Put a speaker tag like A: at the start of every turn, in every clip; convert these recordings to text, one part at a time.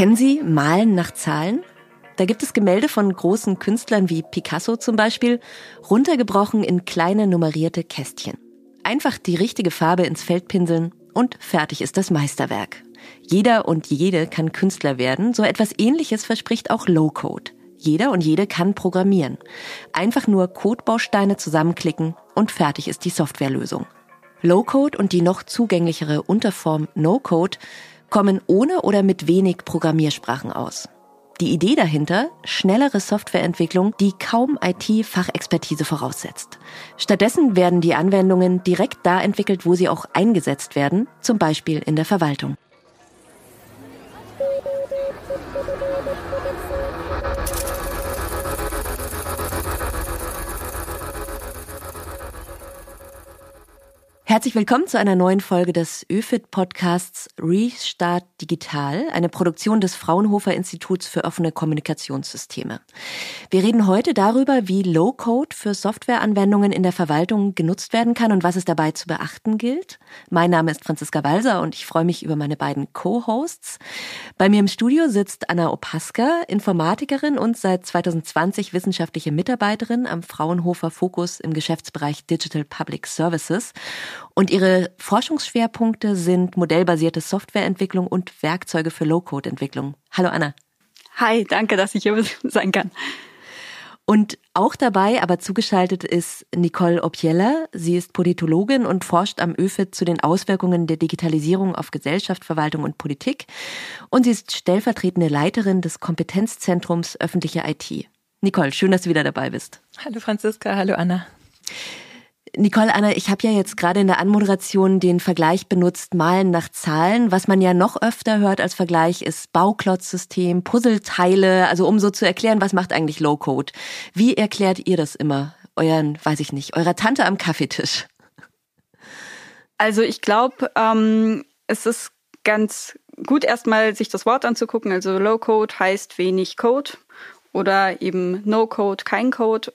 A: Kennen Sie Malen nach Zahlen? Da gibt es Gemälde von großen Künstlern wie Picasso zum Beispiel, runtergebrochen in kleine nummerierte Kästchen. Einfach die richtige Farbe ins Feld pinseln und fertig ist das Meisterwerk. Jeder und jede kann Künstler werden, so etwas ähnliches verspricht auch Low-Code. Jeder und jede kann programmieren. Einfach nur Codebausteine zusammenklicken und fertig ist die Softwarelösung. Low-Code und die noch zugänglichere Unterform No-Code kommen ohne oder mit wenig Programmiersprachen aus. Die Idee dahinter, schnellere Softwareentwicklung, die kaum IT-Fachexpertise voraussetzt. Stattdessen werden die Anwendungen direkt da entwickelt, wo sie auch eingesetzt werden, zum Beispiel in der Verwaltung. Herzlich willkommen zu einer neuen Folge des ÖFIT Podcasts Restart Digital, eine Produktion des Fraunhofer Instituts für offene Kommunikationssysteme. Wir reden heute darüber, wie Low-Code für Softwareanwendungen in der Verwaltung genutzt werden kann und was es dabei zu beachten gilt. Mein Name ist Franziska Walser und ich freue mich über meine beiden Co-Hosts. Bei mir im Studio sitzt Anna Opaska, Informatikerin und seit 2020 wissenschaftliche Mitarbeiterin am Fraunhofer Fokus im Geschäftsbereich Digital Public Services. Und ihre Forschungsschwerpunkte sind modellbasierte Softwareentwicklung und Werkzeuge für Low-Code-Entwicklung. Hallo Anna.
B: Hi, danke, dass ich hier sein kann.
A: Und auch dabei, aber zugeschaltet ist Nicole Opiella. Sie ist Politologin und forscht am ÖFIT zu den Auswirkungen der Digitalisierung auf Gesellschaft, Verwaltung und Politik. Und sie ist stellvertretende Leiterin des Kompetenzzentrums öffentliche IT. Nicole, schön, dass du wieder dabei bist.
B: Hallo Franziska, hallo Anna.
A: Nicole, Anna, ich habe ja jetzt gerade in der Anmoderation den Vergleich benutzt, Malen nach Zahlen. Was man ja noch öfter hört als Vergleich ist Bauklotzsystem, Puzzleteile, also um so zu erklären, was macht eigentlich Low-Code. Wie erklärt ihr das immer? Euren, weiß ich nicht, eurer Tante am Kaffeetisch?
B: Also ich glaube, ähm, es ist ganz gut erstmal sich das Wort anzugucken. Also Low-Code heißt wenig Code oder eben No-Code, kein Code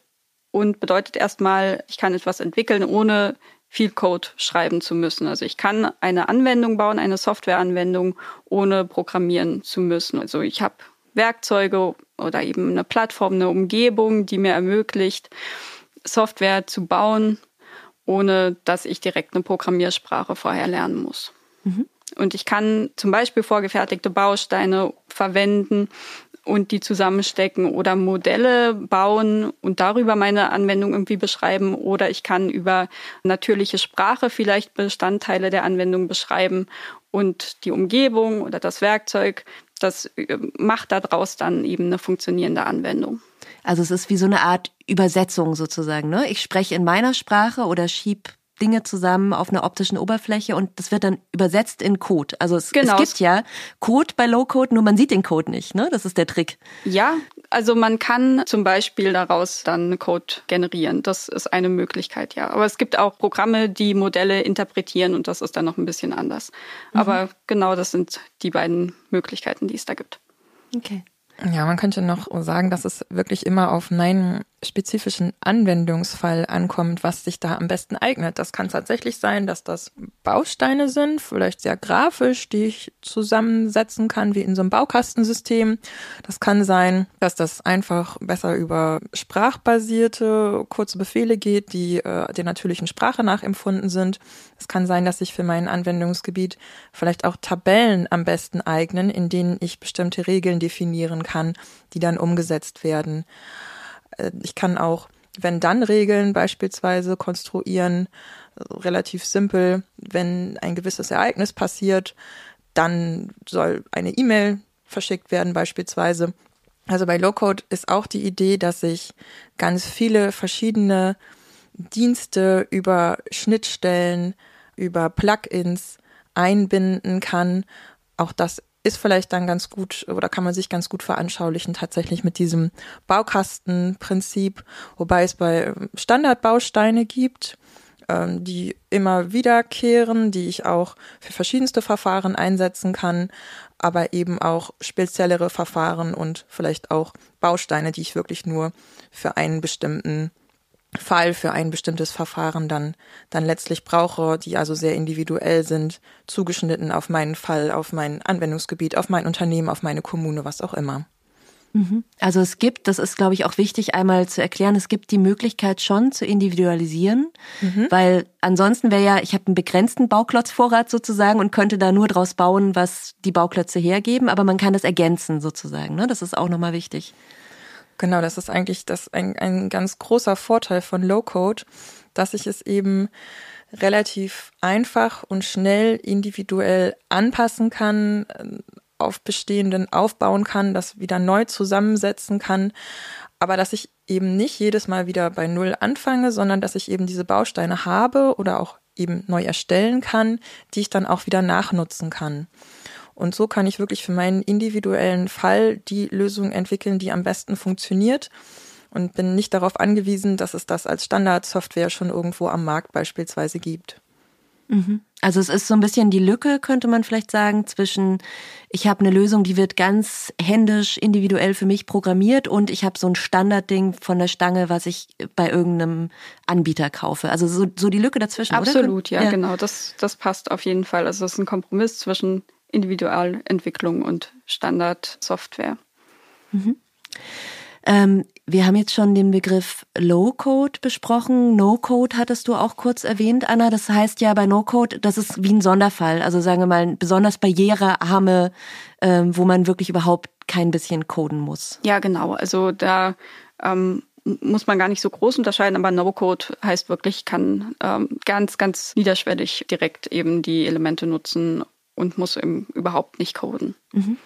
B: und bedeutet erstmal, ich kann etwas entwickeln, ohne viel Code schreiben zu müssen. Also ich kann eine Anwendung bauen, eine Softwareanwendung, ohne programmieren zu müssen. Also ich habe Werkzeuge oder eben eine Plattform, eine Umgebung, die mir ermöglicht, Software zu bauen, ohne dass ich direkt eine Programmiersprache vorher lernen muss. Mhm. Und ich kann zum Beispiel vorgefertigte Bausteine verwenden, und die zusammenstecken oder Modelle bauen und darüber meine Anwendung irgendwie beschreiben oder ich kann über natürliche Sprache vielleicht Bestandteile der Anwendung beschreiben und die Umgebung oder das Werkzeug, das äh, macht daraus dann eben eine funktionierende Anwendung.
A: Also es ist wie so eine Art Übersetzung sozusagen. Ne? Ich spreche in meiner Sprache oder schieb Dinge zusammen auf einer optischen Oberfläche und das wird dann übersetzt in Code. Also es, genau. es gibt ja Code bei Low-Code, nur man sieht den Code nicht. Ne? Das ist der Trick.
B: Ja, also man kann zum Beispiel daraus dann Code generieren. Das ist eine Möglichkeit, ja. Aber es gibt auch Programme, die Modelle interpretieren und das ist dann noch ein bisschen anders. Mhm. Aber genau das sind die beiden Möglichkeiten, die es da gibt.
A: Okay.
C: Ja, man könnte noch sagen, dass es wirklich immer auf meinen spezifischen Anwendungsfall ankommt, was sich da am besten eignet. Das kann tatsächlich sein, dass das Bausteine sind, vielleicht sehr grafisch, die ich zusammensetzen kann, wie in so einem Baukastensystem. Das kann sein, dass das einfach besser über sprachbasierte kurze Befehle geht, die äh, der natürlichen Sprache nachempfunden sind. Es kann sein, dass sich für mein Anwendungsgebiet vielleicht auch Tabellen am besten eignen, in denen ich bestimmte Regeln definieren kann, die dann umgesetzt werden. Äh, ich kann auch wenn-dann-Regeln beispielsweise konstruieren, relativ simpel. Wenn ein gewisses Ereignis passiert, dann soll eine E-Mail verschickt werden beispielsweise. Also bei Low-Code ist auch die Idee, dass ich ganz viele verschiedene Dienste über Schnittstellen, über Plugins einbinden kann. Auch das ist vielleicht dann ganz gut oder kann man sich ganz gut veranschaulichen tatsächlich mit diesem Baukastenprinzip, wobei es bei Standardbausteine gibt, ähm, die immer wiederkehren, die ich auch für verschiedenste Verfahren einsetzen kann, aber eben auch speziellere Verfahren und vielleicht auch Bausteine, die ich wirklich nur für einen bestimmten Fall für ein bestimmtes Verfahren dann, dann letztlich brauche, die also sehr individuell sind, zugeschnitten auf meinen Fall, auf mein Anwendungsgebiet, auf mein Unternehmen, auf meine Kommune, was auch immer.
A: Mhm. Also es gibt, das ist glaube ich auch wichtig einmal zu erklären, es gibt die Möglichkeit schon zu individualisieren, mhm. weil ansonsten wäre ja, ich habe einen begrenzten Bauklotzvorrat sozusagen und könnte da nur draus bauen, was die Bauklötze hergeben, aber man kann das ergänzen sozusagen, ne? Das ist auch nochmal wichtig.
C: Genau, das ist eigentlich das ein, ein ganz großer Vorteil von Low Code, dass ich es eben relativ einfach und schnell individuell anpassen kann, auf bestehenden aufbauen kann, das wieder neu zusammensetzen kann, aber dass ich eben nicht jedes Mal wieder bei Null anfange, sondern dass ich eben diese Bausteine habe oder auch eben neu erstellen kann, die ich dann auch wieder nachnutzen kann. Und so kann ich wirklich für meinen individuellen Fall die Lösung entwickeln, die am besten funktioniert und bin nicht darauf angewiesen, dass es das als Standardsoftware schon irgendwo am Markt beispielsweise gibt.
A: Mhm. Also es ist so ein bisschen die Lücke, könnte man vielleicht sagen, zwischen ich habe eine Lösung, die wird ganz händisch individuell für mich programmiert und ich habe so ein Standardding von der Stange, was ich bei irgendeinem Anbieter kaufe. Also so, so die Lücke dazwischen.
B: Absolut, oder? ja, ja, genau. Das, das passt auf jeden Fall. Also es ist ein Kompromiss zwischen Individualentwicklung und Standardsoftware.
A: Mhm. Ähm, wir haben jetzt schon den Begriff Low-Code besprochen. No-Code hattest du auch kurz erwähnt, Anna. Das heißt ja bei No-Code, das ist wie ein Sonderfall. Also sagen wir mal, besonders barrierearme, ähm, wo man wirklich überhaupt kein bisschen coden muss.
B: Ja, genau. Also da ähm, muss man gar nicht so groß unterscheiden, aber No-Code heißt wirklich, kann ähm, ganz, ganz niederschwellig direkt eben die Elemente nutzen und muss eben überhaupt nicht coden. Mhm.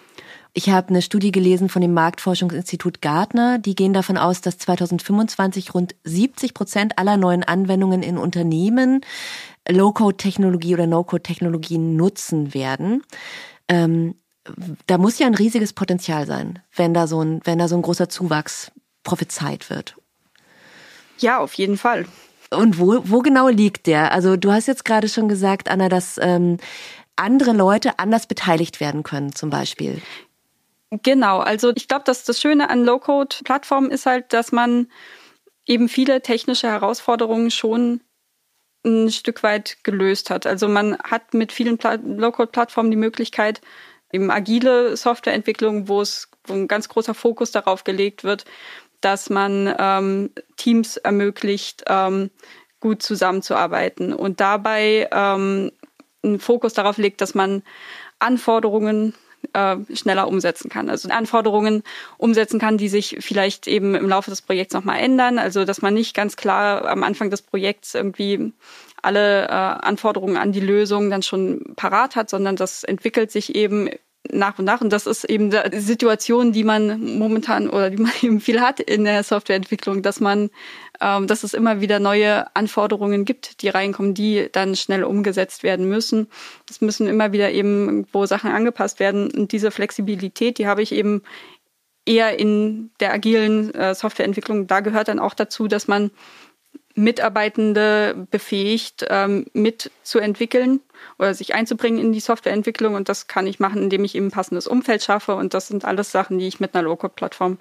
A: Ich habe eine Studie gelesen von dem Marktforschungsinstitut Gartner. Die gehen davon aus, dass 2025 rund 70 Prozent aller neuen Anwendungen in Unternehmen Low-Code-Technologie oder No-Code-Technologien nutzen werden. Ähm, da muss ja ein riesiges Potenzial sein, wenn da so ein, wenn da so ein großer Zuwachs prophezeit wird.
B: Ja, auf jeden Fall.
A: Und wo, wo genau liegt der? Also du hast jetzt gerade schon gesagt, Anna, dass ähm, andere Leute anders beteiligt werden können, zum Beispiel.
B: Genau, also ich glaube, dass das Schöne an Low-Code-Plattformen ist halt, dass man eben viele technische Herausforderungen schon ein Stück weit gelöst hat. Also man hat mit vielen Low-Code-Plattformen die Möglichkeit, eben agile Softwareentwicklung, wo es ein ganz großer Fokus darauf gelegt wird, dass man ähm, Teams ermöglicht, ähm, gut zusammenzuarbeiten und dabei ähm, einen Fokus darauf legt, dass man Anforderungen äh, schneller umsetzen kann. Also Anforderungen umsetzen kann, die sich vielleicht eben im Laufe des Projekts nochmal ändern. Also dass man nicht ganz klar am Anfang des Projekts irgendwie alle äh, Anforderungen an die Lösung dann schon parat hat, sondern das entwickelt sich eben nach und nach. Und das ist eben die Situation, die man momentan oder die man eben viel hat in der Softwareentwicklung, dass man, ähm, dass es immer wieder neue Anforderungen gibt, die reinkommen, die dann schnell umgesetzt werden müssen. Es müssen immer wieder eben irgendwo Sachen angepasst werden. Und diese Flexibilität, die habe ich eben eher in der agilen äh, Softwareentwicklung. Da gehört dann auch dazu, dass man Mitarbeitende befähigt, ähm, mitzuentwickeln oder sich einzubringen in die Softwareentwicklung. Und das kann ich machen, indem ich eben ein passendes Umfeld schaffe. Und das sind alles Sachen, die ich mit einer Low-Code-Plattform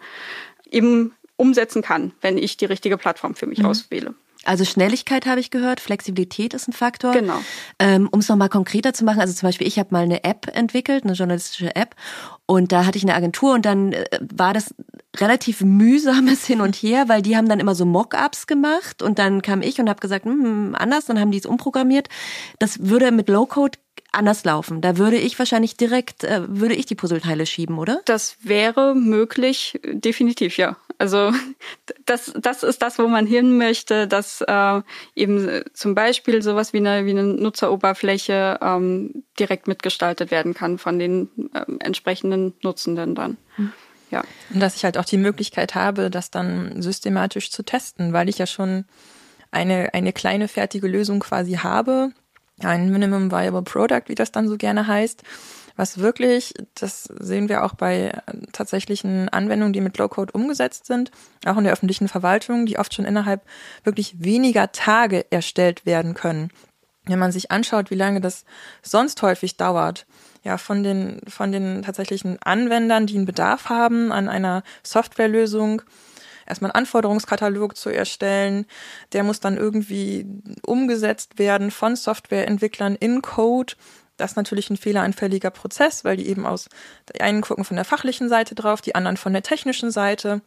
B: eben umsetzen kann, wenn ich die richtige Plattform für mich mhm. auswähle.
A: Also Schnelligkeit habe ich gehört, Flexibilität ist ein Faktor.
B: Genau.
A: Ähm, um es nochmal konkreter zu machen, also zum Beispiel, ich habe mal eine App entwickelt, eine journalistische App, und da hatte ich eine Agentur und dann äh, war das relativ mühsames Hin und Her, weil die haben dann immer so Mockups gemacht und dann kam ich und habe gesagt, hm, hm, anders, dann haben die es umprogrammiert. Das würde mit Low-Code anders laufen. Da würde ich wahrscheinlich direkt, äh, würde ich die Puzzleteile schieben, oder?
B: Das wäre möglich, definitiv, ja. Also das, das ist das, wo man hin möchte, dass äh, eben zum Beispiel sowas wie eine, wie eine Nutzeroberfläche ähm, direkt mitgestaltet werden kann von den äh, entsprechenden Nutzenden dann. Mhm. Ja.
C: Und dass ich halt auch die Möglichkeit habe, das dann systematisch zu testen, weil ich ja schon eine, eine kleine fertige Lösung quasi habe, ein Minimum Viable Product, wie das dann so gerne heißt, was wirklich, das sehen wir auch bei tatsächlichen Anwendungen, die mit Low-Code umgesetzt sind, auch in der öffentlichen Verwaltung, die oft schon innerhalb wirklich weniger Tage erstellt werden können. Wenn man sich anschaut, wie lange das sonst häufig dauert, ja, von den, von den tatsächlichen Anwendern, die einen Bedarf haben an einer Softwarelösung, erstmal einen Anforderungskatalog zu erstellen. Der muss dann irgendwie umgesetzt werden von Softwareentwicklern in Code. Das ist natürlich ein fehleranfälliger Prozess, weil die eben aus, die einen gucken von der fachlichen Seite drauf, die anderen von der technischen Seite.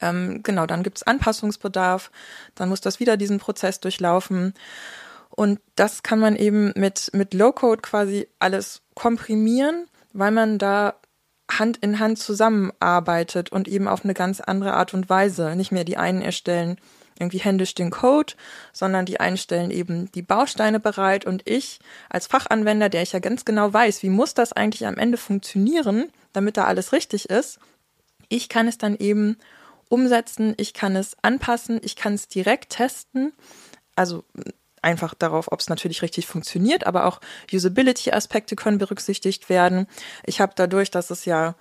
C: Ähm, genau, dann gibt's Anpassungsbedarf, dann muss das wieder diesen Prozess durchlaufen. Und das kann man eben mit, mit Low-Code quasi alles komprimieren, weil man da Hand in Hand zusammenarbeitet und eben auf eine ganz andere Art und Weise. Nicht mehr die einen erstellen irgendwie händisch den Code, sondern die einen stellen eben die Bausteine bereit und ich als Fachanwender, der ich ja ganz genau weiß, wie muss das eigentlich am Ende funktionieren, damit da alles richtig ist, ich kann es dann eben umsetzen, ich kann es anpassen, ich kann es direkt testen. Also einfach darauf, ob es natürlich richtig funktioniert, aber auch Usability-Aspekte können berücksichtigt werden. Ich habe dadurch, dass es ja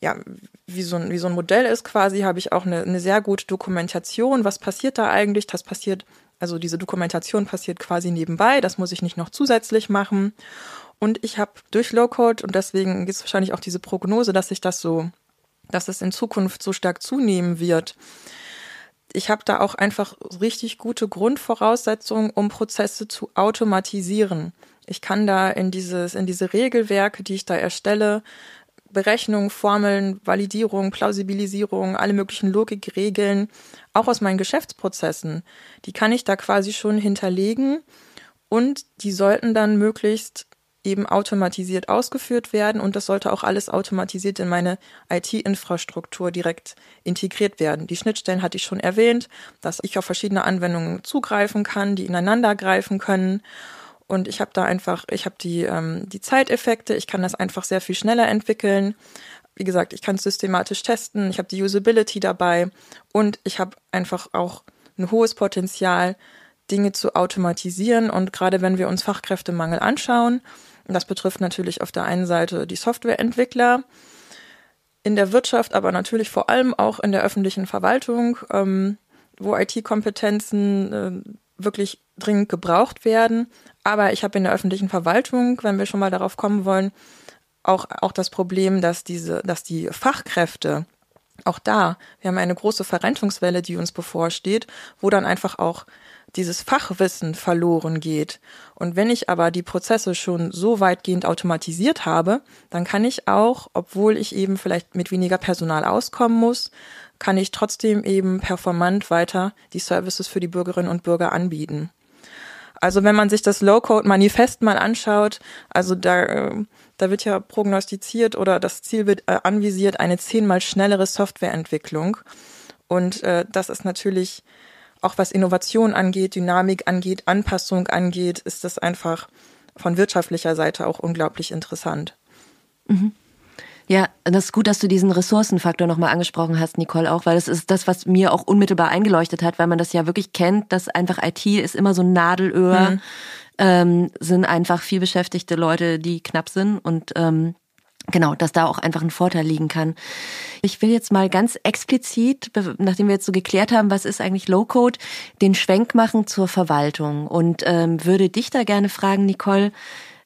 C: ja, wie so ein, wie so ein Modell ist quasi, habe ich auch eine, eine sehr gute Dokumentation. Was passiert da eigentlich? Das passiert, also diese Dokumentation passiert quasi nebenbei. Das muss ich nicht noch zusätzlich machen. Und ich habe durch Low-Code, und deswegen gibt es wahrscheinlich auch diese Prognose, dass sich das so, dass es in Zukunft so stark zunehmen wird, ich habe da auch einfach richtig gute Grundvoraussetzungen, um Prozesse zu automatisieren. Ich kann da in dieses, in diese Regelwerke, die ich da erstelle, Berechnungen, Formeln, Validierung, Plausibilisierung, alle möglichen Logikregeln, auch aus meinen Geschäftsprozessen, die kann ich da quasi schon hinterlegen und die sollten dann möglichst eben automatisiert ausgeführt werden und das sollte auch alles automatisiert in meine IT-Infrastruktur direkt integriert werden. Die Schnittstellen hatte ich schon erwähnt, dass ich auf verschiedene Anwendungen zugreifen kann, die ineinander greifen können. Und ich habe da einfach, ich habe die, ähm, die Zeiteffekte, ich kann das einfach sehr viel schneller entwickeln. Wie gesagt, ich kann es systematisch testen, ich habe die Usability dabei und ich habe einfach auch ein hohes Potenzial, Dinge zu automatisieren. Und gerade wenn wir uns Fachkräftemangel anschauen, das betrifft natürlich auf der einen Seite die Softwareentwickler, in der Wirtschaft, aber natürlich vor allem auch in der öffentlichen Verwaltung, ähm, wo IT-Kompetenzen äh, wirklich dringend gebraucht werden. Aber ich habe in der öffentlichen Verwaltung, wenn wir schon mal darauf kommen wollen, auch, auch das Problem, dass diese, dass die Fachkräfte auch da, wir haben eine große Verrentungswelle, die uns bevorsteht, wo dann einfach auch dieses Fachwissen verloren geht. Und wenn ich aber die Prozesse schon so weitgehend automatisiert habe, dann kann ich auch, obwohl ich eben vielleicht mit weniger Personal auskommen muss, kann ich trotzdem eben performant weiter die Services für die Bürgerinnen und Bürger anbieten. Also wenn man sich das Low-Code-Manifest mal anschaut, also da, äh, da wird ja prognostiziert oder das Ziel wird äh, anvisiert, eine zehnmal schnellere Softwareentwicklung. Und äh, das ist natürlich auch was Innovation angeht, Dynamik angeht, Anpassung angeht, ist das einfach von wirtschaftlicher Seite auch unglaublich interessant.
A: Mhm. Ja, das ist gut, dass du diesen Ressourcenfaktor nochmal angesprochen hast, Nicole, auch, weil das ist das, was mir auch unmittelbar eingeleuchtet hat, weil man das ja wirklich kennt, dass einfach IT ist immer so ein Nadelöhr, mhm. ähm, sind einfach viel beschäftigte Leute, die knapp sind und ähm, Genau, dass da auch einfach ein Vorteil liegen kann. Ich will jetzt mal ganz explizit, nachdem wir jetzt so geklärt haben, was ist eigentlich Low-Code, den Schwenk machen zur Verwaltung und ähm, würde dich da gerne fragen, Nicole.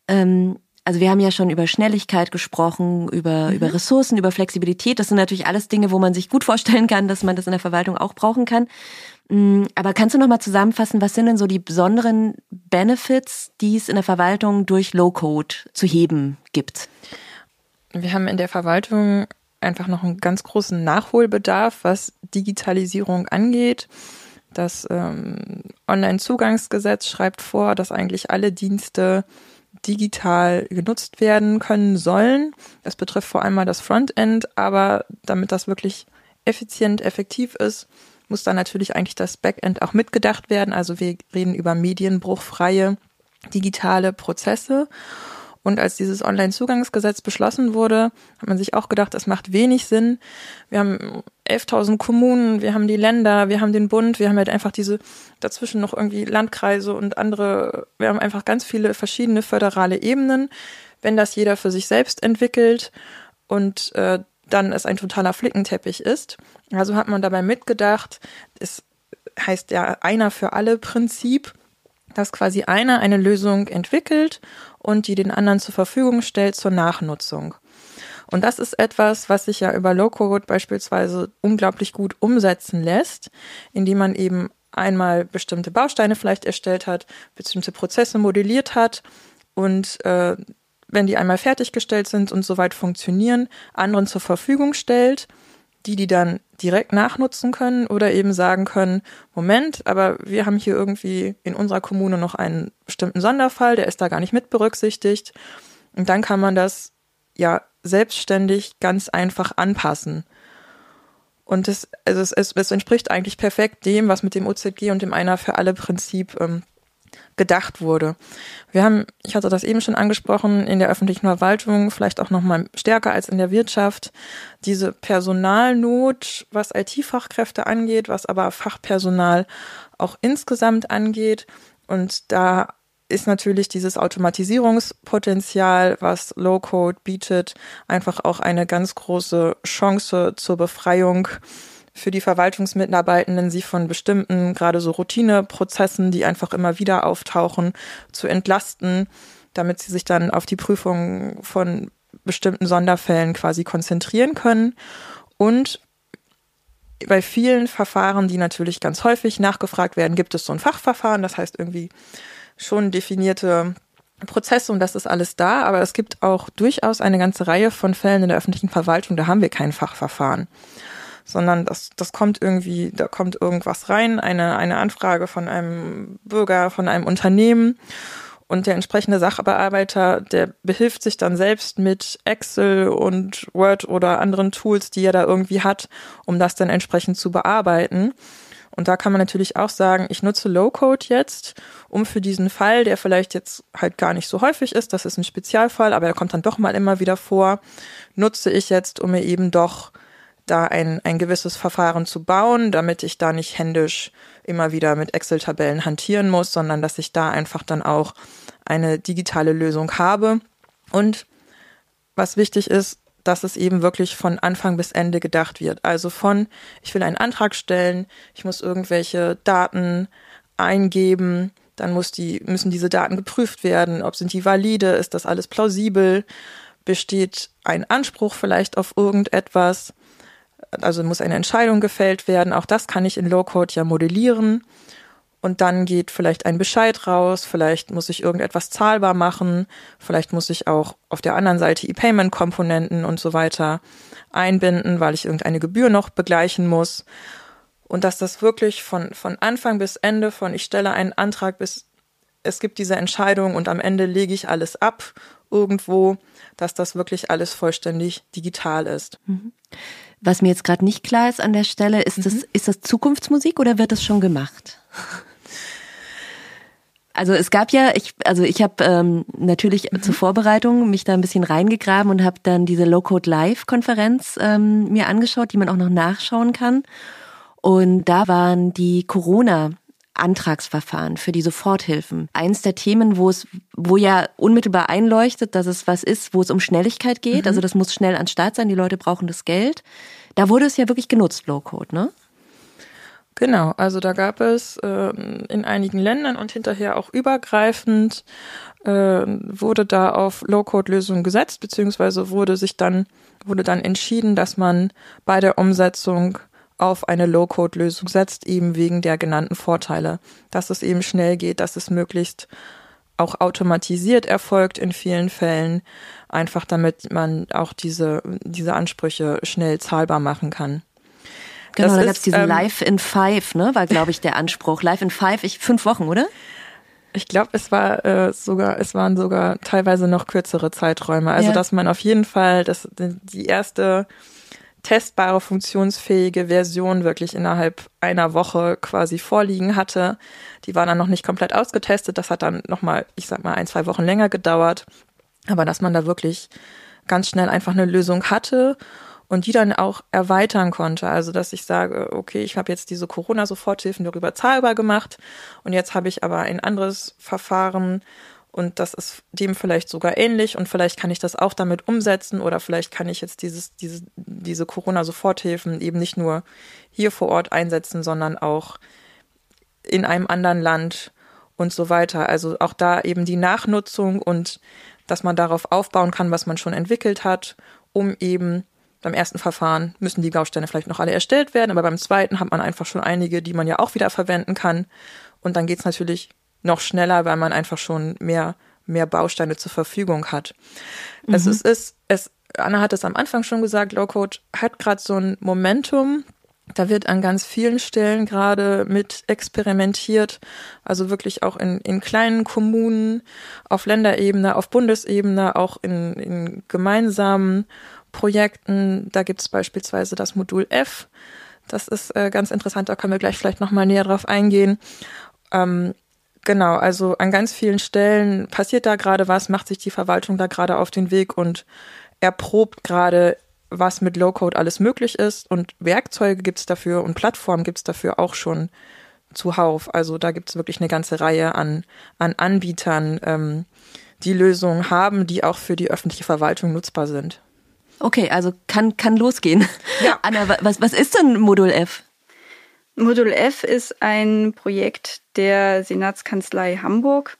A: Ähm, also wir haben ja schon über Schnelligkeit gesprochen, über, mhm. über Ressourcen, über Flexibilität. Das sind natürlich alles Dinge, wo man sich gut vorstellen kann, dass man das in der Verwaltung auch brauchen kann. Mm, aber kannst du noch mal zusammenfassen, was sind denn so die besonderen Benefits, die es in der Verwaltung durch Low-Code zu heben gibt?
C: Wir haben in der Verwaltung einfach noch einen ganz großen Nachholbedarf, was Digitalisierung angeht. Das ähm, Online-Zugangsgesetz schreibt vor, dass eigentlich alle Dienste digital genutzt werden können sollen. Das betrifft vor allem mal das Frontend, aber damit das wirklich effizient, effektiv ist, muss dann natürlich eigentlich das Backend auch mitgedacht werden. Also wir reden über medienbruchfreie digitale Prozesse. Und als dieses Online-Zugangsgesetz beschlossen wurde, hat man sich auch gedacht, es macht wenig Sinn. Wir haben 11.000 Kommunen, wir haben die Länder, wir haben den Bund, wir haben halt einfach diese dazwischen noch irgendwie Landkreise und andere, wir haben einfach ganz viele verschiedene föderale Ebenen. Wenn das jeder für sich selbst entwickelt und äh, dann es ein totaler Flickenteppich ist. Also hat man dabei mitgedacht, es heißt ja einer für alle Prinzip, dass quasi einer eine Lösung entwickelt und die den anderen zur Verfügung stellt zur Nachnutzung. Und das ist etwas, was sich ja über Low-Code beispielsweise unglaublich gut umsetzen lässt, indem man eben einmal bestimmte Bausteine vielleicht erstellt hat, bestimmte Prozesse modelliert hat und äh, wenn die einmal fertiggestellt sind und soweit funktionieren, anderen zur Verfügung stellt, die die dann direkt nachnutzen können oder eben sagen können, Moment, aber wir haben hier irgendwie in unserer Kommune noch einen bestimmten Sonderfall, der ist da gar nicht mit berücksichtigt. Und dann kann man das ja selbstständig ganz einfach anpassen. Und das, also es, es, es entspricht eigentlich perfekt dem, was mit dem OZG und dem Einer für alle Prinzip ähm, gedacht wurde. Wir haben, ich hatte das eben schon angesprochen, in der öffentlichen Verwaltung vielleicht auch noch mal stärker als in der Wirtschaft diese Personalnot, was IT-Fachkräfte angeht, was aber Fachpersonal auch insgesamt angeht. Und da ist natürlich dieses Automatisierungspotenzial, was Low-Code bietet, einfach auch eine ganz große Chance zur Befreiung für die Verwaltungsmitarbeitenden, sie von bestimmten, gerade so Routineprozessen, die einfach immer wieder auftauchen, zu entlasten, damit sie sich dann auf die Prüfung von bestimmten Sonderfällen quasi konzentrieren können. Und bei vielen Verfahren, die natürlich ganz häufig nachgefragt werden, gibt es so ein Fachverfahren, das heißt irgendwie schon definierte Prozesse und das ist alles da, aber es gibt auch durchaus eine ganze Reihe von Fällen in der öffentlichen Verwaltung, da haben wir kein Fachverfahren sondern das, das kommt irgendwie, da kommt irgendwas rein, eine, eine Anfrage von einem Bürger, von einem Unternehmen und der entsprechende Sachbearbeiter, der behilft sich dann selbst mit Excel und Word oder anderen Tools, die er da irgendwie hat, um das dann entsprechend zu bearbeiten. Und da kann man natürlich auch sagen, ich nutze Low-Code jetzt, um für diesen Fall, der vielleicht jetzt halt gar nicht so häufig ist, das ist ein Spezialfall, aber er kommt dann doch mal immer wieder vor, nutze ich jetzt, um mir eben doch da ein, ein gewisses Verfahren zu bauen, damit ich da nicht händisch immer wieder mit Excel-Tabellen hantieren muss, sondern dass ich da einfach dann auch eine digitale Lösung habe. Und was wichtig ist, dass es eben wirklich von Anfang bis Ende gedacht wird. Also von, ich will einen Antrag stellen, ich muss irgendwelche Daten eingeben, dann muss die, müssen diese Daten geprüft werden, ob sind die valide, ist das alles plausibel, besteht ein Anspruch vielleicht auf irgendetwas also muss eine Entscheidung gefällt werden. Auch das kann ich in Low-Code ja modellieren. Und dann geht vielleicht ein Bescheid raus, vielleicht muss ich irgendetwas zahlbar machen, vielleicht muss ich auch auf der anderen Seite E-Payment-Komponenten und so weiter einbinden, weil ich irgendeine Gebühr noch begleichen muss. Und dass das wirklich von, von Anfang bis Ende, von ich stelle einen Antrag bis es gibt diese Entscheidung und am Ende lege ich alles ab irgendwo, dass das wirklich alles vollständig digital ist. Mhm.
A: Was mir jetzt gerade nicht klar ist an der Stelle, ist, mhm. das, ist das Zukunftsmusik oder wird das schon gemacht? Also es gab ja, ich, also ich habe ähm, natürlich mhm. zur Vorbereitung mich da ein bisschen reingegraben und habe dann diese Low-Code Live-Konferenz ähm, mir angeschaut, die man auch noch nachschauen kann. Und da waren die Corona Antragsverfahren für die Soforthilfen. Eins der Themen, wo es, wo ja unmittelbar einleuchtet, dass es was ist, wo es um Schnelligkeit geht. Mhm. Also das muss schnell an Start sein. Die Leute brauchen das Geld. Da wurde es ja wirklich genutzt, Low-Code, ne?
C: Genau, also da gab es äh, in einigen Ländern und hinterher auch übergreifend äh, wurde da auf Low-Code-Lösungen gesetzt, beziehungsweise wurde sich dann wurde dann entschieden, dass man bei der Umsetzung auf eine Low-Code-Lösung setzt, eben wegen der genannten Vorteile, dass es eben schnell geht, dass es möglichst auch automatisiert erfolgt in vielen Fällen, einfach damit man auch diese, diese Ansprüche schnell zahlbar machen kann.
A: Genau, das da gab es diesen ähm, Live in Five, ne, war glaube ich der Anspruch. Live in Five, ich, fünf Wochen, oder?
C: Ich glaube, es war äh, sogar, es waren sogar teilweise noch kürzere Zeiträume. Also ja. dass man auf jeden Fall, dass die erste testbare, funktionsfähige Version wirklich innerhalb einer Woche quasi vorliegen hatte. Die war dann noch nicht komplett ausgetestet. Das hat dann nochmal, ich sag mal, ein, zwei Wochen länger gedauert. Aber dass man da wirklich ganz schnell einfach eine Lösung hatte und die dann auch erweitern konnte. Also dass ich sage, okay, ich habe jetzt diese Corona-Soforthilfen darüber zahlbar gemacht und jetzt habe ich aber ein anderes Verfahren und das ist dem vielleicht sogar ähnlich und vielleicht kann ich das auch damit umsetzen oder vielleicht kann ich jetzt dieses, diese, diese Corona-Soforthilfen eben nicht nur hier vor Ort einsetzen, sondern auch in einem anderen Land und so weiter. Also auch da eben die Nachnutzung und dass man darauf aufbauen kann, was man schon entwickelt hat, um eben beim ersten Verfahren müssen die Bausteine vielleicht noch alle erstellt werden, aber beim zweiten hat man einfach schon einige, die man ja auch wieder verwenden kann. Und dann geht's natürlich noch schneller, weil man einfach schon mehr, mehr Bausteine zur Verfügung hat. Mhm. Also es ist, es, Anna hat es am Anfang schon gesagt, Low-Code hat gerade so ein Momentum, da wird an ganz vielen Stellen gerade mit experimentiert, also wirklich auch in, in kleinen Kommunen, auf Länderebene, auf Bundesebene, auch in, in gemeinsamen Projekten. Da gibt es beispielsweise das Modul F. Das ist äh, ganz interessant, da können wir gleich vielleicht nochmal näher drauf eingehen. Ähm, genau, also an ganz vielen Stellen passiert da gerade was, macht sich die Verwaltung da gerade auf den Weg und erprobt gerade was mit Low-Code alles möglich ist und Werkzeuge gibt's dafür und Plattformen gibt's dafür auch schon zuhauf. Also da gibt's wirklich eine ganze Reihe an, an Anbietern, ähm, die Lösungen haben, die auch für die öffentliche Verwaltung nutzbar sind.
A: Okay, also kann, kann losgehen. Ja. Anna, was, was ist denn Modul F?
B: Modul F ist ein Projekt der Senatskanzlei Hamburg.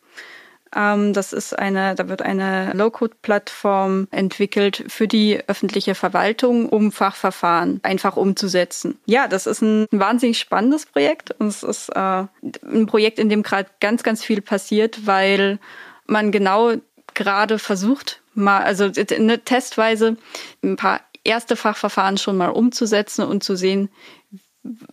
B: Ähm, das ist eine, da wird eine Low-Code-Plattform entwickelt für die öffentliche Verwaltung, um Fachverfahren einfach umzusetzen. Ja, das ist ein wahnsinnig spannendes Projekt und es ist äh, ein Projekt, in dem gerade ganz, ganz viel passiert, weil man genau gerade versucht, mal, also eine Testweise ein paar erste Fachverfahren schon mal umzusetzen und zu sehen,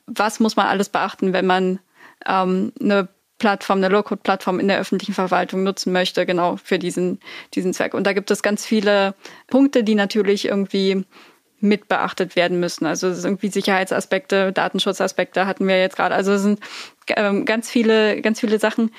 B: was muss man alles beachten, wenn man ähm, eine Plattform, eine Low-Code-Plattform in der öffentlichen Verwaltung nutzen möchte, genau für diesen, diesen Zweck. Und da gibt es ganz viele Punkte, die natürlich irgendwie mit beachtet werden müssen. Also es irgendwie Sicherheitsaspekte, Datenschutzaspekte hatten wir jetzt gerade. Also es sind ähm, ganz viele, ganz viele Sachen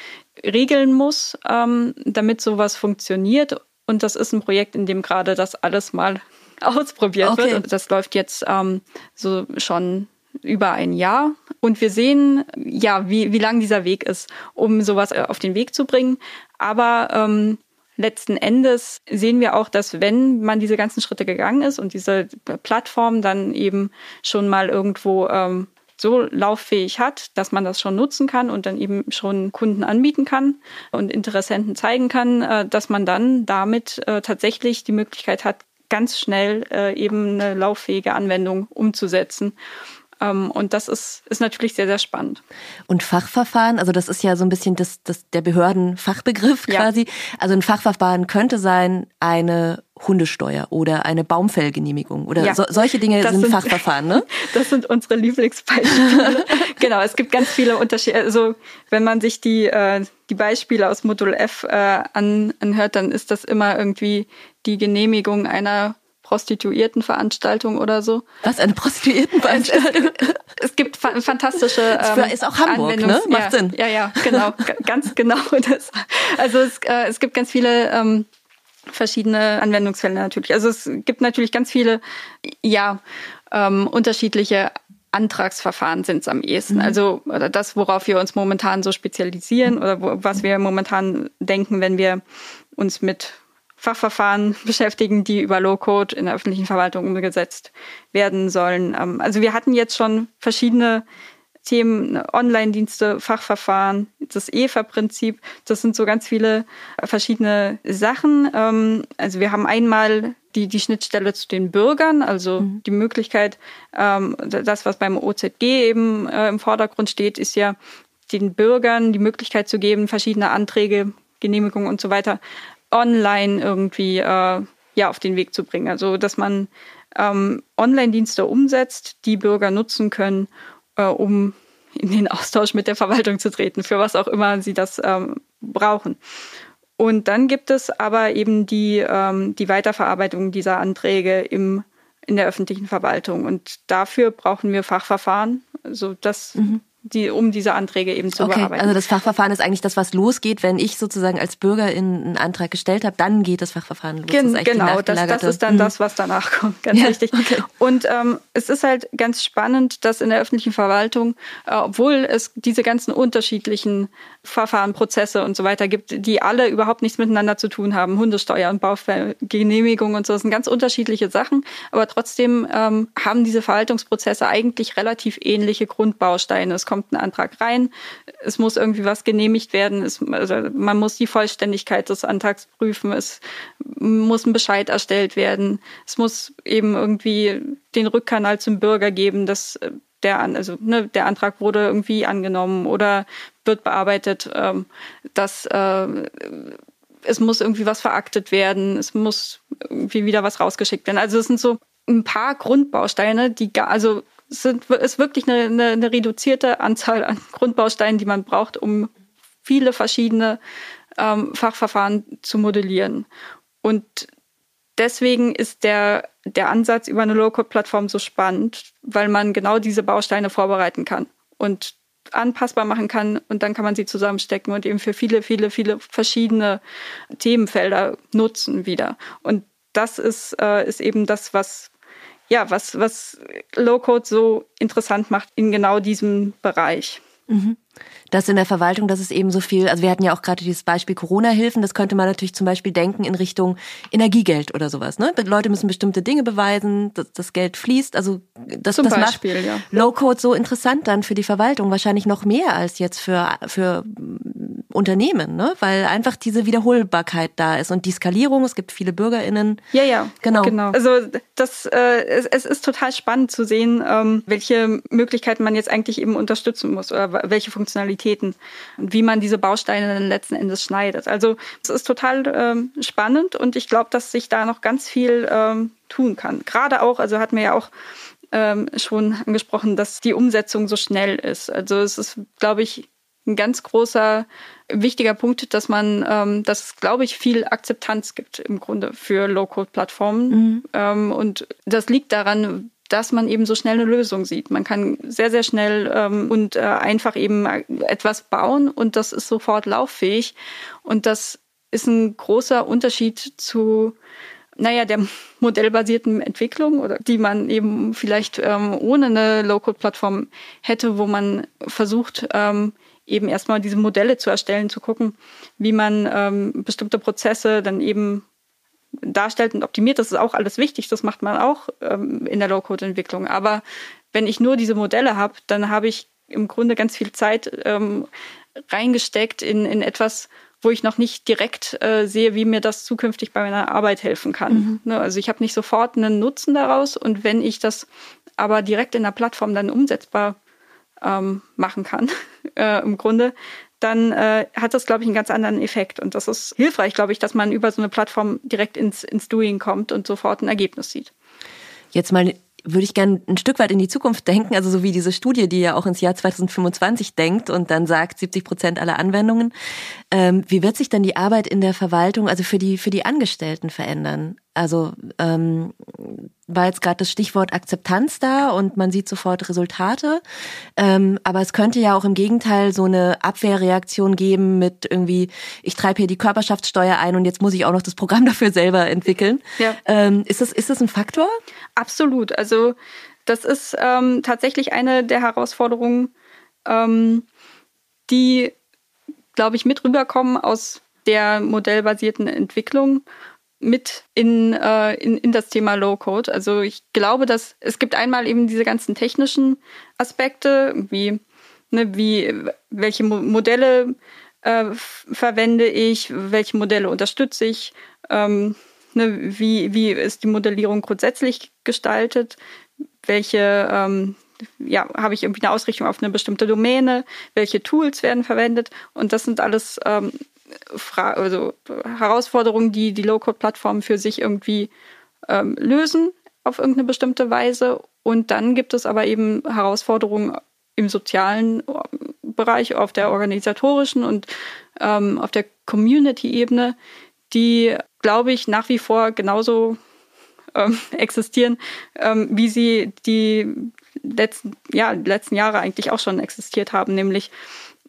B: regeln muss, ähm, damit sowas funktioniert. Und das ist ein Projekt, in dem gerade das alles mal ausprobiert okay. wird. Und das läuft jetzt ähm, so schon über ein Jahr. Und wir sehen, ja, wie, wie lang dieser Weg ist, um sowas äh, auf den Weg zu bringen. Aber ähm, letzten Endes sehen wir auch, dass wenn man diese ganzen Schritte gegangen ist und diese Plattform dann eben schon mal irgendwo ähm, so lauffähig hat, dass man das schon nutzen kann und dann eben schon Kunden anbieten kann und Interessenten zeigen kann, äh, dass man dann damit äh, tatsächlich die Möglichkeit hat, ganz schnell eben eine lauffähige Anwendung umzusetzen. Ähm, und das ist, ist natürlich sehr, sehr spannend.
A: Und Fachverfahren, also das ist ja so ein bisschen das, das, der Behördenfachbegriff quasi. Ja. Also ein Fachverfahren könnte sein eine Hundesteuer oder eine Baumfellgenehmigung oder ja. so, solche Dinge sind, sind, Fachverfahren, ne?
B: Das sind unsere Lieblingsbeispiele. genau, es gibt ganz viele Unterschiede. Also wenn man sich die, äh, die Beispiele aus Modul F äh, an, anhört, dann ist das immer irgendwie die Genehmigung einer Prostituiertenveranstaltung oder so.
A: Was, eine Prostituiertenveranstaltung?
B: Es, es, gibt fa fantastische
A: ähm, Ist auch Hamburg, ne?
B: Macht ja, Sinn. Ja, ja, genau. ganz genau das. Also es, äh, es gibt ganz viele ähm, verschiedene Anwendungsfälle natürlich. Also es gibt natürlich ganz viele, ja, ähm, unterschiedliche Antragsverfahren sind es am ehesten. Mhm. Also oder das, worauf wir uns momentan so spezialisieren oder wo, was wir momentan denken, wenn wir uns mit Fachverfahren beschäftigen, die über Low-Code in der öffentlichen Verwaltung umgesetzt werden sollen. Ähm, also wir hatten jetzt schon verschiedene Themen, Online-Dienste, Fachverfahren, das EFA-Prinzip. Das sind so ganz viele verschiedene Sachen. Ähm, also wir haben einmal die, die Schnittstelle zu den Bürgern, also mhm. die Möglichkeit, ähm, das, was beim OZG eben äh, im Vordergrund steht, ist ja den Bürgern die Möglichkeit zu geben, verschiedene Anträge, Genehmigungen und so weiter online irgendwie äh, ja auf den Weg zu bringen. Also dass man ähm, Online-Dienste umsetzt, die Bürger nutzen können, äh, um in den Austausch mit der Verwaltung zu treten, für was auch immer sie das ähm, brauchen. Und dann gibt es aber eben die, ähm, die Weiterverarbeitung dieser Anträge im, in der öffentlichen Verwaltung. Und dafür brauchen wir Fachverfahren. Also das mhm die, um diese Anträge eben zu okay, bearbeiten.
A: Also das Fachverfahren ist eigentlich das, was losgeht, wenn ich sozusagen als Bürgerin einen Antrag gestellt habe, dann geht das Fachverfahren los.
B: Gen das genau, das, das, ist dann mhm. das, was danach kommt, ganz ja, richtig. Okay. Und ähm, es ist halt ganz spannend, dass in der öffentlichen Verwaltung, äh, obwohl es diese ganzen unterschiedlichen Verfahren, Prozesse und so weiter gibt, die alle überhaupt nichts miteinander zu tun haben. Hundesteuer und Baugenehmigung und so, das sind ganz unterschiedliche Sachen, aber trotzdem ähm, haben diese Verwaltungsprozesse eigentlich relativ ähnliche Grundbausteine. Es kommt ein Antrag rein, es muss irgendwie was genehmigt werden, es, also man muss die Vollständigkeit des Antrags prüfen, es muss ein Bescheid erstellt werden, es muss eben irgendwie den Rückkanal zum Bürger geben, dass der, also, ne, der Antrag wurde irgendwie angenommen oder wird bearbeitet, ähm, dass äh, es muss irgendwie was veraktet werden, es muss irgendwie wieder was rausgeschickt werden. Also es sind so ein paar Grundbausteine, die gar, also es sind, ist wirklich eine, eine, eine reduzierte Anzahl an Grundbausteinen, die man braucht, um viele verschiedene ähm, Fachverfahren zu modellieren. Und deswegen ist der, der Ansatz über eine Low-Code-Plattform so spannend, weil man genau diese Bausteine vorbereiten kann und anpassbar machen kann und dann kann man sie zusammenstecken und eben für viele, viele, viele verschiedene Themenfelder nutzen wieder. Und das ist, äh, ist eben das, was ja, was, was Low-Code so interessant macht in genau diesem Bereich.
A: Mhm dass in der Verwaltung, dass es eben so viel, also wir hatten ja auch gerade dieses Beispiel Corona-Hilfen, das könnte man natürlich zum Beispiel denken in Richtung Energiegeld oder sowas. Ne? Leute müssen bestimmte Dinge beweisen, dass das Geld fließt. Also das,
B: zum
A: das
B: Beispiel,
A: macht
B: ja.
A: Low-Code so interessant dann für die Verwaltung, wahrscheinlich noch mehr als jetzt für, für Unternehmen, ne? weil einfach diese Wiederholbarkeit da ist und die Skalierung, es gibt viele BürgerInnen.
B: Ja, ja, genau. genau. Also das, äh, es, es ist total spannend zu sehen, ähm, welche Möglichkeiten man jetzt eigentlich eben unterstützen muss oder welche Funktionalitäten und wie man diese Bausteine dann letzten Endes schneidet. Also es ist total ähm, spannend und ich glaube, dass sich da noch ganz viel ähm, tun kann. Gerade auch, also hatten wir ja auch ähm, schon angesprochen, dass die Umsetzung so schnell ist. Also es ist, glaube ich, ein ganz großer, wichtiger Punkt, dass man, ähm, dass es, glaube ich, viel Akzeptanz gibt im Grunde für Low-Code-Plattformen. Mhm. Ähm, und das liegt daran, dass man eben so schnell eine Lösung sieht. Man kann sehr, sehr schnell ähm, und äh, einfach eben etwas bauen und das ist sofort lauffähig. Und das ist ein großer Unterschied zu naja, der modellbasierten Entwicklung oder die man eben vielleicht ähm, ohne eine Low-Code-Plattform hätte, wo man versucht, ähm, eben erstmal diese Modelle zu erstellen, zu gucken, wie man ähm, bestimmte Prozesse dann eben darstellt und optimiert. Das ist auch alles wichtig, das macht man auch ähm, in der Low-Code-Entwicklung. Aber wenn ich nur diese Modelle habe, dann habe ich im Grunde ganz viel Zeit ähm, reingesteckt in, in etwas, wo ich noch nicht direkt äh, sehe, wie mir das zukünftig bei meiner Arbeit helfen kann. Mhm. Ne, also ich habe nicht sofort einen Nutzen daraus und wenn ich das aber direkt in der Plattform dann umsetzbar ähm, machen kann, äh, im Grunde, dann äh, hat das, glaube ich, einen ganz anderen Effekt. Und das ist hilfreich, glaube ich, dass man über so eine Plattform direkt ins, ins Doing kommt und sofort ein Ergebnis sieht.
A: Jetzt mal würde ich gerne ein Stück weit in die Zukunft denken, also so wie diese Studie, die ja auch ins Jahr 2025 denkt und dann sagt 70 Prozent aller Anwendungen. Ähm, wie wird sich dann die Arbeit in der Verwaltung, also für die für die Angestellten verändern? Also ähm, war jetzt gerade das Stichwort Akzeptanz da und man sieht sofort Resultate. Ähm, aber es könnte ja auch im Gegenteil so eine Abwehrreaktion geben mit irgendwie, ich treibe hier die Körperschaftssteuer ein und jetzt muss ich auch noch das Programm dafür selber entwickeln. Ja. Ähm, ist, das, ist das ein Faktor?
B: Absolut. Also das ist ähm, tatsächlich eine der Herausforderungen, ähm, die, glaube ich, mit rüberkommen aus der modellbasierten Entwicklung mit in, äh, in, in das Thema Low-Code. Also ich glaube, dass es gibt einmal eben diese ganzen technischen Aspekte, wie, ne, wie welche Mo Modelle äh, verwende ich, welche Modelle unterstütze ich, ähm, ne, wie, wie ist die Modellierung grundsätzlich gestaltet, welche ähm, ja, habe ich irgendwie eine Ausrichtung auf eine bestimmte Domäne, welche Tools werden verwendet und das sind alles ähm, Fra also Herausforderungen, die die Low-Code-Plattformen für sich irgendwie ähm, lösen auf irgendeine bestimmte Weise. Und dann gibt es aber eben Herausforderungen im sozialen äh, Bereich, auf der organisatorischen und ähm, auf der Community-Ebene, die, glaube ich, nach wie vor genauso ähm, existieren, ähm, wie sie die letzten, ja, letzten Jahre eigentlich auch schon existiert haben, nämlich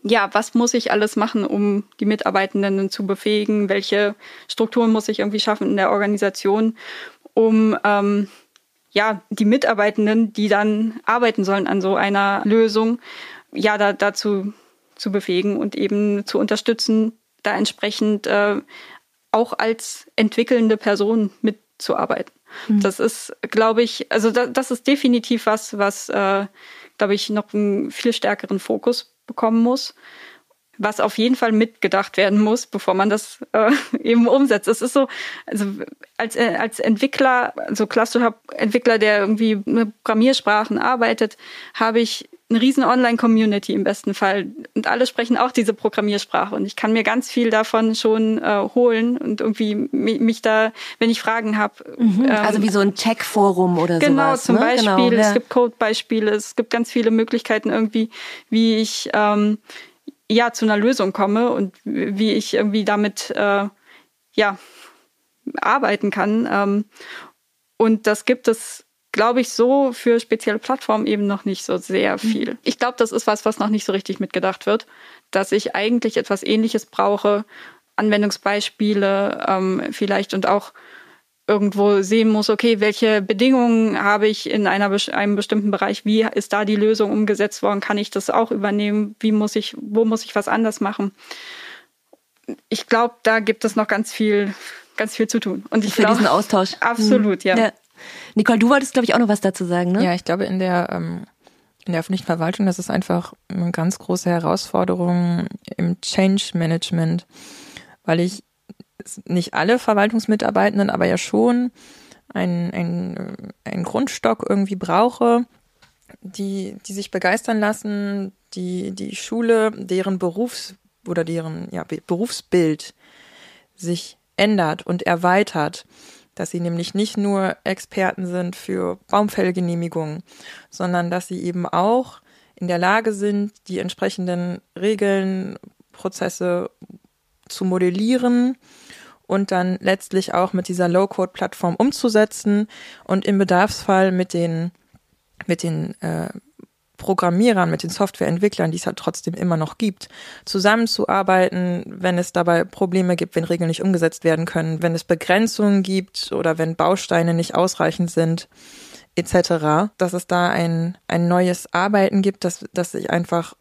B: ja, was muss ich alles machen, um die Mitarbeitenden zu befähigen? Welche Strukturen muss ich irgendwie schaffen in der Organisation, um ähm, ja die Mitarbeitenden, die dann arbeiten sollen an so einer Lösung, ja, da, dazu zu befähigen und eben zu unterstützen, da entsprechend äh, auch als entwickelnde Person mitzuarbeiten. Mhm. Das ist, glaube ich, also da, das ist definitiv was, was, äh, glaube ich, noch einen viel stärkeren Fokus bekommen muss was auf jeden Fall mitgedacht werden muss, bevor man das äh, eben umsetzt. Es ist so, also als, äh, als Entwickler, also klassischer Entwickler, der irgendwie mit Programmiersprachen arbeitet, habe ich eine riesen Online-Community im besten Fall. Und alle sprechen auch diese Programmiersprache. Und ich kann mir ganz viel davon schon äh, holen und irgendwie mich, da, wenn ich Fragen habe.
A: Mhm, ähm, also wie so ein Tech-Forum oder
B: genau,
A: sowas.
B: Zum
A: ne?
B: Beispiel,
A: genau,
B: es gibt Code-Beispiele, es gibt ganz viele Möglichkeiten irgendwie, wie ich ähm, ja zu einer Lösung komme und wie ich irgendwie damit äh, ja arbeiten kann. Ähm, und das gibt es, glaube ich, so für spezielle Plattformen eben noch nicht so sehr mhm. viel. Ich glaube, das ist was, was noch nicht so richtig mitgedacht wird, dass ich eigentlich etwas Ähnliches brauche, Anwendungsbeispiele ähm, vielleicht und auch irgendwo sehen muss, okay, welche Bedingungen habe ich in einer, einem bestimmten Bereich, wie ist da die Lösung umgesetzt worden, kann ich das auch übernehmen, wie muss ich, wo muss ich was anders machen? Ich glaube, da gibt es noch ganz viel, ganz viel zu tun.
A: Und ich Für glaub, diesen Austausch.
B: Absolut, ja. ja.
A: Nicole, du wolltest, glaube ich, auch noch was dazu sagen, ne?
C: Ja, ich glaube, in der, ähm, in der öffentlichen Verwaltung, das ist einfach eine ganz große Herausforderung im Change Management, weil ich nicht alle Verwaltungsmitarbeitenden, aber ja schon ein, ein, ein Grundstock irgendwie brauche, die, die sich begeistern lassen, die, die Schule, deren Berufs- oder deren ja, Berufsbild sich ändert und erweitert, dass sie nämlich nicht nur Experten sind für Baumfellgenehmigungen, sondern dass sie eben auch in der Lage sind, die entsprechenden Regeln, Prozesse zu modellieren und dann letztlich auch mit dieser Low-Code-Plattform umzusetzen und im Bedarfsfall mit den, mit den äh, Programmierern, mit den Softwareentwicklern, die es halt trotzdem immer noch gibt, zusammenzuarbeiten, wenn es dabei Probleme gibt, wenn Regeln nicht umgesetzt werden können, wenn es Begrenzungen gibt oder wenn Bausteine nicht ausreichend sind, etc., dass es da ein, ein neues Arbeiten gibt, dass, dass sich einfach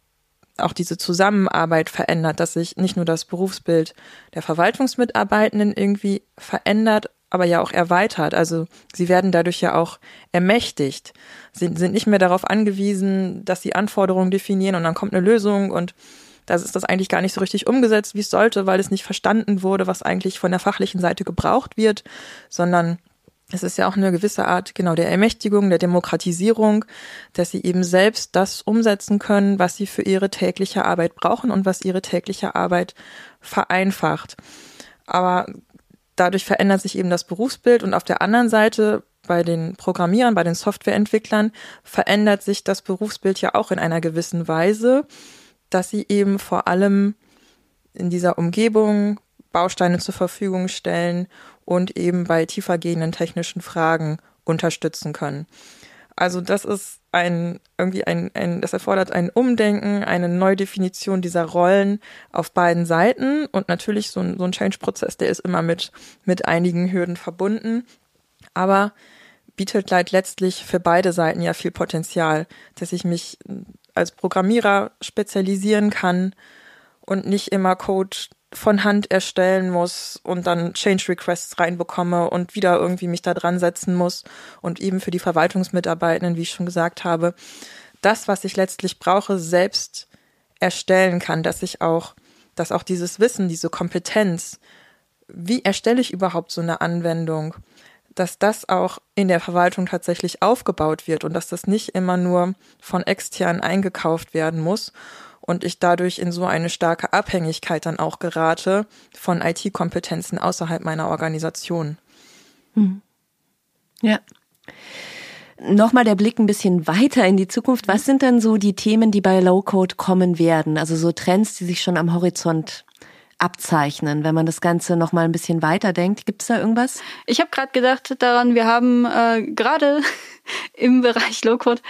C: auch diese Zusammenarbeit verändert, dass sich nicht nur das Berufsbild der Verwaltungsmitarbeitenden irgendwie verändert, aber ja auch erweitert. Also sie werden dadurch ja auch ermächtigt, sie sind nicht mehr darauf angewiesen, dass sie Anforderungen definieren und dann kommt eine Lösung und das ist das eigentlich gar nicht so richtig umgesetzt, wie es sollte, weil es nicht verstanden wurde, was eigentlich von der fachlichen Seite gebraucht wird, sondern es ist ja auch eine gewisse Art genau der Ermächtigung, der Demokratisierung, dass sie eben selbst das umsetzen können, was sie für ihre tägliche Arbeit brauchen und was ihre tägliche Arbeit vereinfacht. Aber dadurch verändert sich eben das Berufsbild und auf der anderen Seite bei den Programmierern, bei den Softwareentwicklern verändert sich das Berufsbild ja auch in einer gewissen Weise, dass sie eben vor allem in dieser Umgebung Bausteine zur Verfügung stellen und eben bei tiefergehenden technischen Fragen unterstützen können. Also das ist ein irgendwie ein, ein das erfordert ein Umdenken, eine Neudefinition dieser Rollen auf beiden Seiten. Und natürlich so ein, so ein Change-Prozess, der ist immer mit mit einigen Hürden verbunden, aber bietet letztlich für beide Seiten ja viel Potenzial, dass ich mich als Programmierer spezialisieren kann und nicht immer Code von Hand erstellen muss und dann Change Requests reinbekomme und wieder irgendwie mich da dran setzen muss und eben für die Verwaltungsmitarbeitenden, wie ich schon gesagt habe, das, was ich letztlich brauche, selbst erstellen kann, dass ich auch, dass auch dieses Wissen, diese Kompetenz, wie erstelle ich überhaupt so eine Anwendung, dass das auch in der Verwaltung tatsächlich aufgebaut wird und dass das nicht immer nur von extern eingekauft werden muss und ich dadurch in so eine starke Abhängigkeit dann auch gerate von IT-Kompetenzen außerhalb meiner Organisation. Hm.
A: Ja. Nochmal der Blick ein bisschen weiter in die Zukunft. Was sind denn so die Themen, die bei Low Code kommen werden? Also so Trends, die sich schon am Horizont abzeichnen, wenn man das Ganze noch mal ein bisschen weiter denkt. Gibt es da irgendwas?
B: Ich habe gerade gedacht daran, wir haben äh, gerade im Bereich Low-Code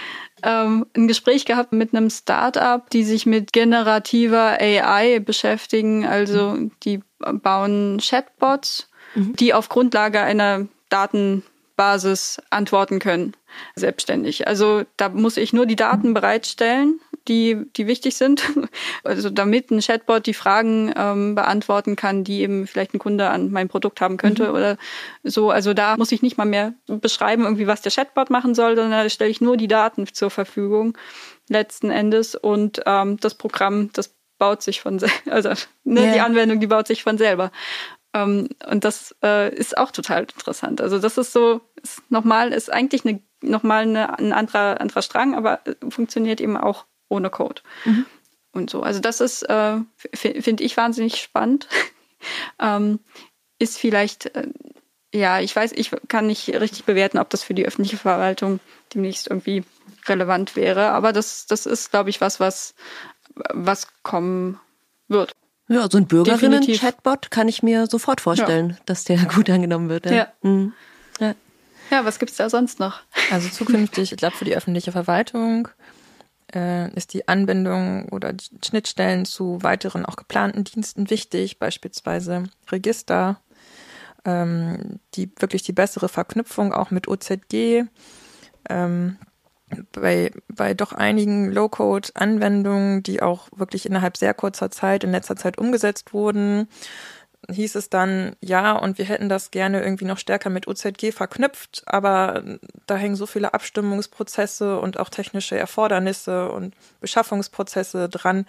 B: ähm, ein Gespräch gehabt mit einem Startup, die sich mit generativer AI beschäftigen. Also die bauen Chatbots, mhm. die auf Grundlage einer Datenbasis antworten können, selbstständig. Also da muss ich nur die Daten bereitstellen die, die wichtig sind. Also damit ein Chatbot die Fragen ähm, beantworten kann, die eben vielleicht ein Kunde an meinem Produkt haben könnte mhm. oder so. Also da muss ich nicht mal mehr beschreiben, irgendwie, was der Chatbot machen soll, sondern da stelle ich nur die Daten zur Verfügung letzten Endes und ähm, das Programm, das baut sich von selber, also ne, yeah. die Anwendung, die baut sich von selber. Ähm, und das äh, ist auch total interessant. Also das ist so, ist nochmal, ist eigentlich eine, nochmal eine, ein anderer, anderer Strang, aber äh, funktioniert eben auch ohne Code. Mhm. Und so. Also das ist, äh, finde ich wahnsinnig spannend. ähm, ist vielleicht, äh, ja, ich weiß, ich kann nicht richtig bewerten, ob das für die öffentliche Verwaltung demnächst irgendwie relevant wäre. Aber das, das ist, glaube ich, was, was, was kommen wird.
A: Ja, so ein Bürgerinnen-Chatbot kann ich mir sofort vorstellen, ja. dass der gut angenommen wird.
B: Ja. Ja, mhm. ja. ja was gibt's da sonst noch?
C: Also zukünftig, ich glaube, für die öffentliche Verwaltung äh, ist die Anbindung oder die Schnittstellen zu weiteren auch geplanten Diensten wichtig, beispielsweise Register, ähm, die wirklich die bessere Verknüpfung auch mit OZG. Ähm, bei, bei doch einigen Low-Code-Anwendungen, die auch wirklich innerhalb sehr kurzer Zeit, in letzter Zeit umgesetzt wurden, hieß es dann, ja, und wir hätten das gerne irgendwie noch stärker mit OZG verknüpft, aber da hängen so viele Abstimmungsprozesse und auch technische Erfordernisse und Beschaffungsprozesse dran.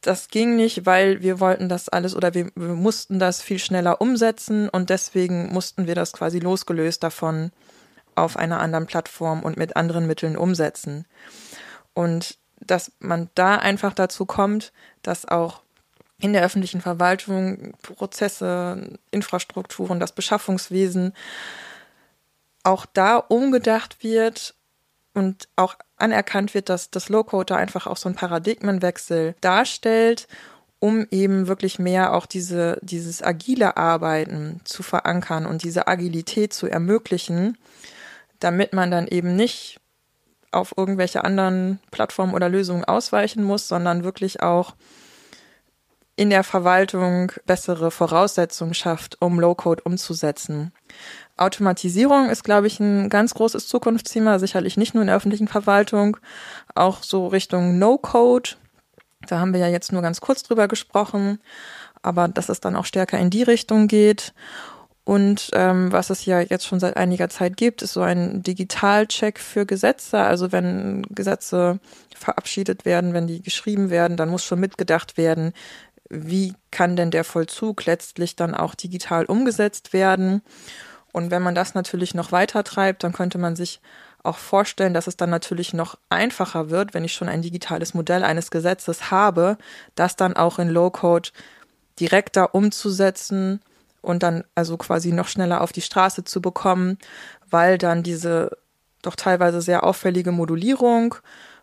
C: Das ging nicht, weil wir wollten das alles oder wir, wir mussten das viel schneller umsetzen und deswegen mussten wir das quasi losgelöst davon auf einer anderen Plattform und mit anderen Mitteln umsetzen. Und dass man da einfach dazu kommt, dass auch in der öffentlichen Verwaltung Prozesse, Infrastrukturen, das Beschaffungswesen auch da umgedacht wird und auch anerkannt wird, dass das Low-Code da einfach auch so einen Paradigmenwechsel darstellt, um eben wirklich mehr auch diese, dieses agile Arbeiten zu verankern und diese Agilität zu ermöglichen damit man dann eben nicht auf irgendwelche anderen Plattformen oder Lösungen ausweichen muss, sondern wirklich auch in der Verwaltung bessere Voraussetzungen schafft, um Low-Code umzusetzen. Automatisierung ist, glaube ich, ein ganz großes Zukunftsthema, sicherlich nicht nur in der öffentlichen Verwaltung, auch so Richtung No-Code. Da haben wir ja jetzt nur ganz kurz drüber gesprochen, aber dass es dann auch stärker in die Richtung geht. Und ähm, was es ja jetzt schon seit einiger Zeit gibt, ist so ein Digitalcheck für Gesetze. Also wenn Gesetze verabschiedet werden, wenn die geschrieben werden, dann muss schon mitgedacht werden, wie kann denn der Vollzug letztlich dann auch digital umgesetzt werden. Und wenn man das natürlich noch weiter treibt, dann könnte man sich auch vorstellen, dass es dann natürlich noch einfacher wird, wenn ich schon ein digitales Modell eines Gesetzes habe, das dann auch in Low-Code direkter umzusetzen und dann also quasi noch schneller auf die Straße zu bekommen, weil dann diese doch teilweise sehr auffällige Modulierung,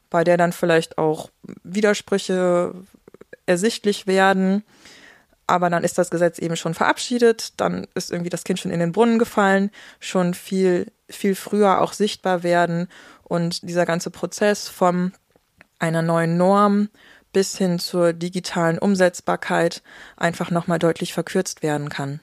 C: bei der dann vielleicht auch Widersprüche ersichtlich werden, aber dann ist das Gesetz eben schon verabschiedet, dann ist irgendwie das Kind schon in den Brunnen gefallen, schon viel, viel früher auch sichtbar werden und dieser ganze Prozess von einer neuen Norm bis hin zur digitalen Umsetzbarkeit einfach nochmal deutlich verkürzt werden kann.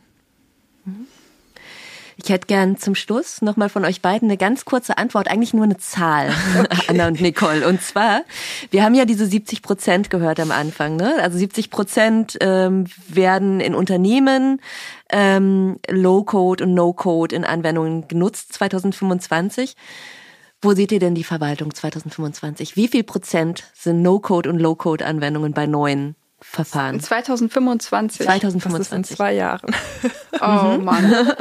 A: Ich hätte gern zum Schluss nochmal von euch beiden eine ganz kurze Antwort, eigentlich nur eine Zahl, okay. Anna und Nicole. Und zwar, wir haben ja diese 70 Prozent gehört am Anfang. Ne? Also 70 Prozent ähm, werden in Unternehmen ähm, Low-Code und No-Code in Anwendungen genutzt 2025. Wo seht ihr denn die Verwaltung 2025? Wie viel Prozent sind No-Code und Low-Code-Anwendungen bei neuen Verfahren?
B: 2025.
A: 2025. Das
C: ist in zwei Jahren.
B: Oh mhm. Mann.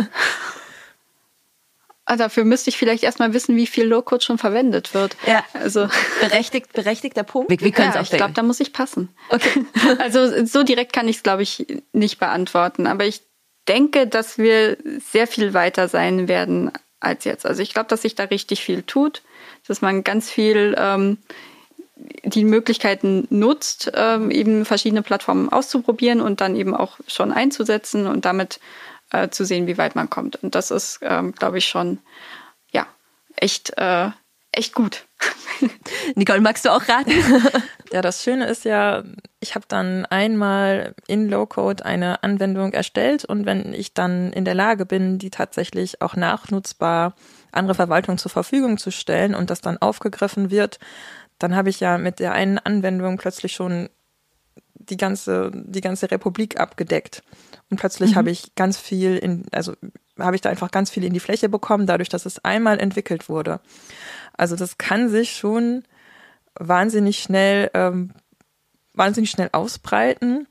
B: Ah, dafür müsste ich vielleicht erstmal wissen, wie viel Low-Code schon verwendet wird.
A: Ja, also berechtigt, berechtigter Punkt.
B: Wir, wir können ja, es auch Ich glaube, da muss ich passen. Okay. Also so direkt kann ich es, glaube ich, nicht beantworten. Aber ich denke, dass wir sehr viel weiter sein werden als jetzt. Also ich glaube, dass sich da richtig viel tut, dass man ganz viel ähm, die Möglichkeiten nutzt, ähm, eben verschiedene Plattformen auszuprobieren und dann eben auch schon einzusetzen und damit äh, zu sehen, wie weit man kommt. Und das ist, ähm, glaube ich, schon ja echt äh, echt gut.
A: Nicole, magst du auch raten?
C: ja, das Schöne ist ja, ich habe dann einmal in Low-Code eine Anwendung erstellt und wenn ich dann in der Lage bin, die tatsächlich auch nachnutzbar andere Verwaltung zur Verfügung zu stellen und das dann aufgegriffen wird, dann habe ich ja mit der einen Anwendung plötzlich schon die ganze, die ganze Republik abgedeckt. Und plötzlich mhm. habe ich ganz viel in, also habe ich da einfach ganz viel in die Fläche bekommen, dadurch, dass es einmal entwickelt wurde. Also das kann sich schon wahnsinnig schnell, ähm, wahnsinnig schnell ausbreiten.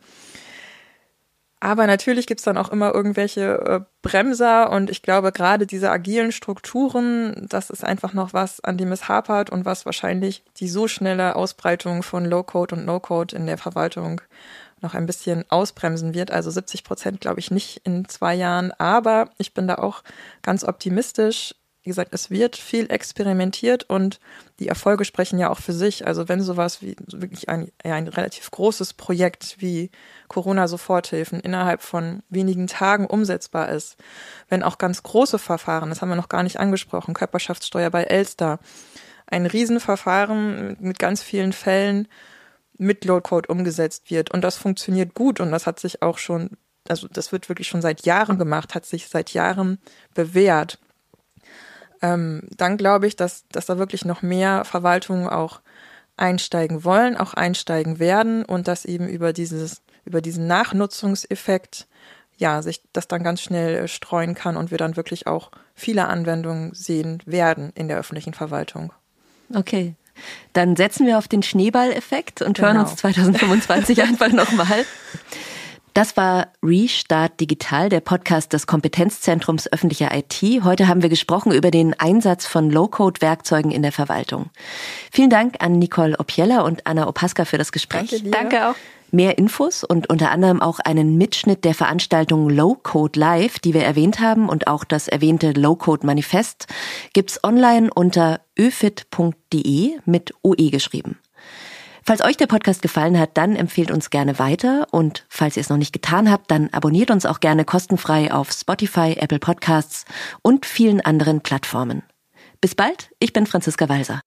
C: Aber natürlich gibt's dann auch immer irgendwelche äh, Bremser und ich glaube, gerade diese agilen Strukturen, das ist einfach noch was, an dem es hapert und was wahrscheinlich die so schnelle Ausbreitung von Low-Code und No-Code in der Verwaltung noch ein bisschen ausbremsen wird. Also 70 Prozent glaube ich nicht in zwei Jahren, aber ich bin da auch ganz optimistisch wie gesagt, es wird viel experimentiert und die Erfolge sprechen ja auch für sich. Also wenn sowas wie wirklich ein, ein relativ großes Projekt wie Corona-Soforthilfen innerhalb von wenigen Tagen umsetzbar ist, wenn auch ganz große Verfahren, das haben wir noch gar nicht angesprochen, Körperschaftssteuer bei Elster, ein Riesenverfahren mit ganz vielen Fällen mit Low-Code umgesetzt wird und das funktioniert gut und das hat sich auch schon, also das wird wirklich schon seit Jahren gemacht, hat sich seit Jahren bewährt ähm, dann glaube ich, dass, dass da wirklich noch mehr Verwaltungen auch einsteigen wollen, auch einsteigen werden und dass eben über dieses, über diesen Nachnutzungseffekt ja, sich das dann ganz schnell äh, streuen kann und wir dann wirklich auch viele Anwendungen sehen werden in der öffentlichen Verwaltung.
A: Okay. Dann setzen wir auf den Schneeballeffekt und genau. hören uns 2025 einfach nochmal. Das war Restart Digital, der Podcast des Kompetenzzentrums öffentlicher IT. Heute haben wir gesprochen über den Einsatz von Low-Code-Werkzeugen in der Verwaltung. Vielen Dank an Nicole Opiella und Anna Opaska für das Gespräch.
B: Danke, Danke auch.
A: Mehr Infos und unter anderem auch einen Mitschnitt der Veranstaltung Low Code Live, die wir erwähnt haben, und auch das erwähnte Low Code Manifest gibt's online unter öfit.de mit OE geschrieben. Falls euch der Podcast gefallen hat, dann empfehlt uns gerne weiter und falls ihr es noch nicht getan habt, dann abonniert uns auch gerne kostenfrei auf Spotify, Apple Podcasts und vielen anderen Plattformen. Bis bald, ich bin Franziska Walser.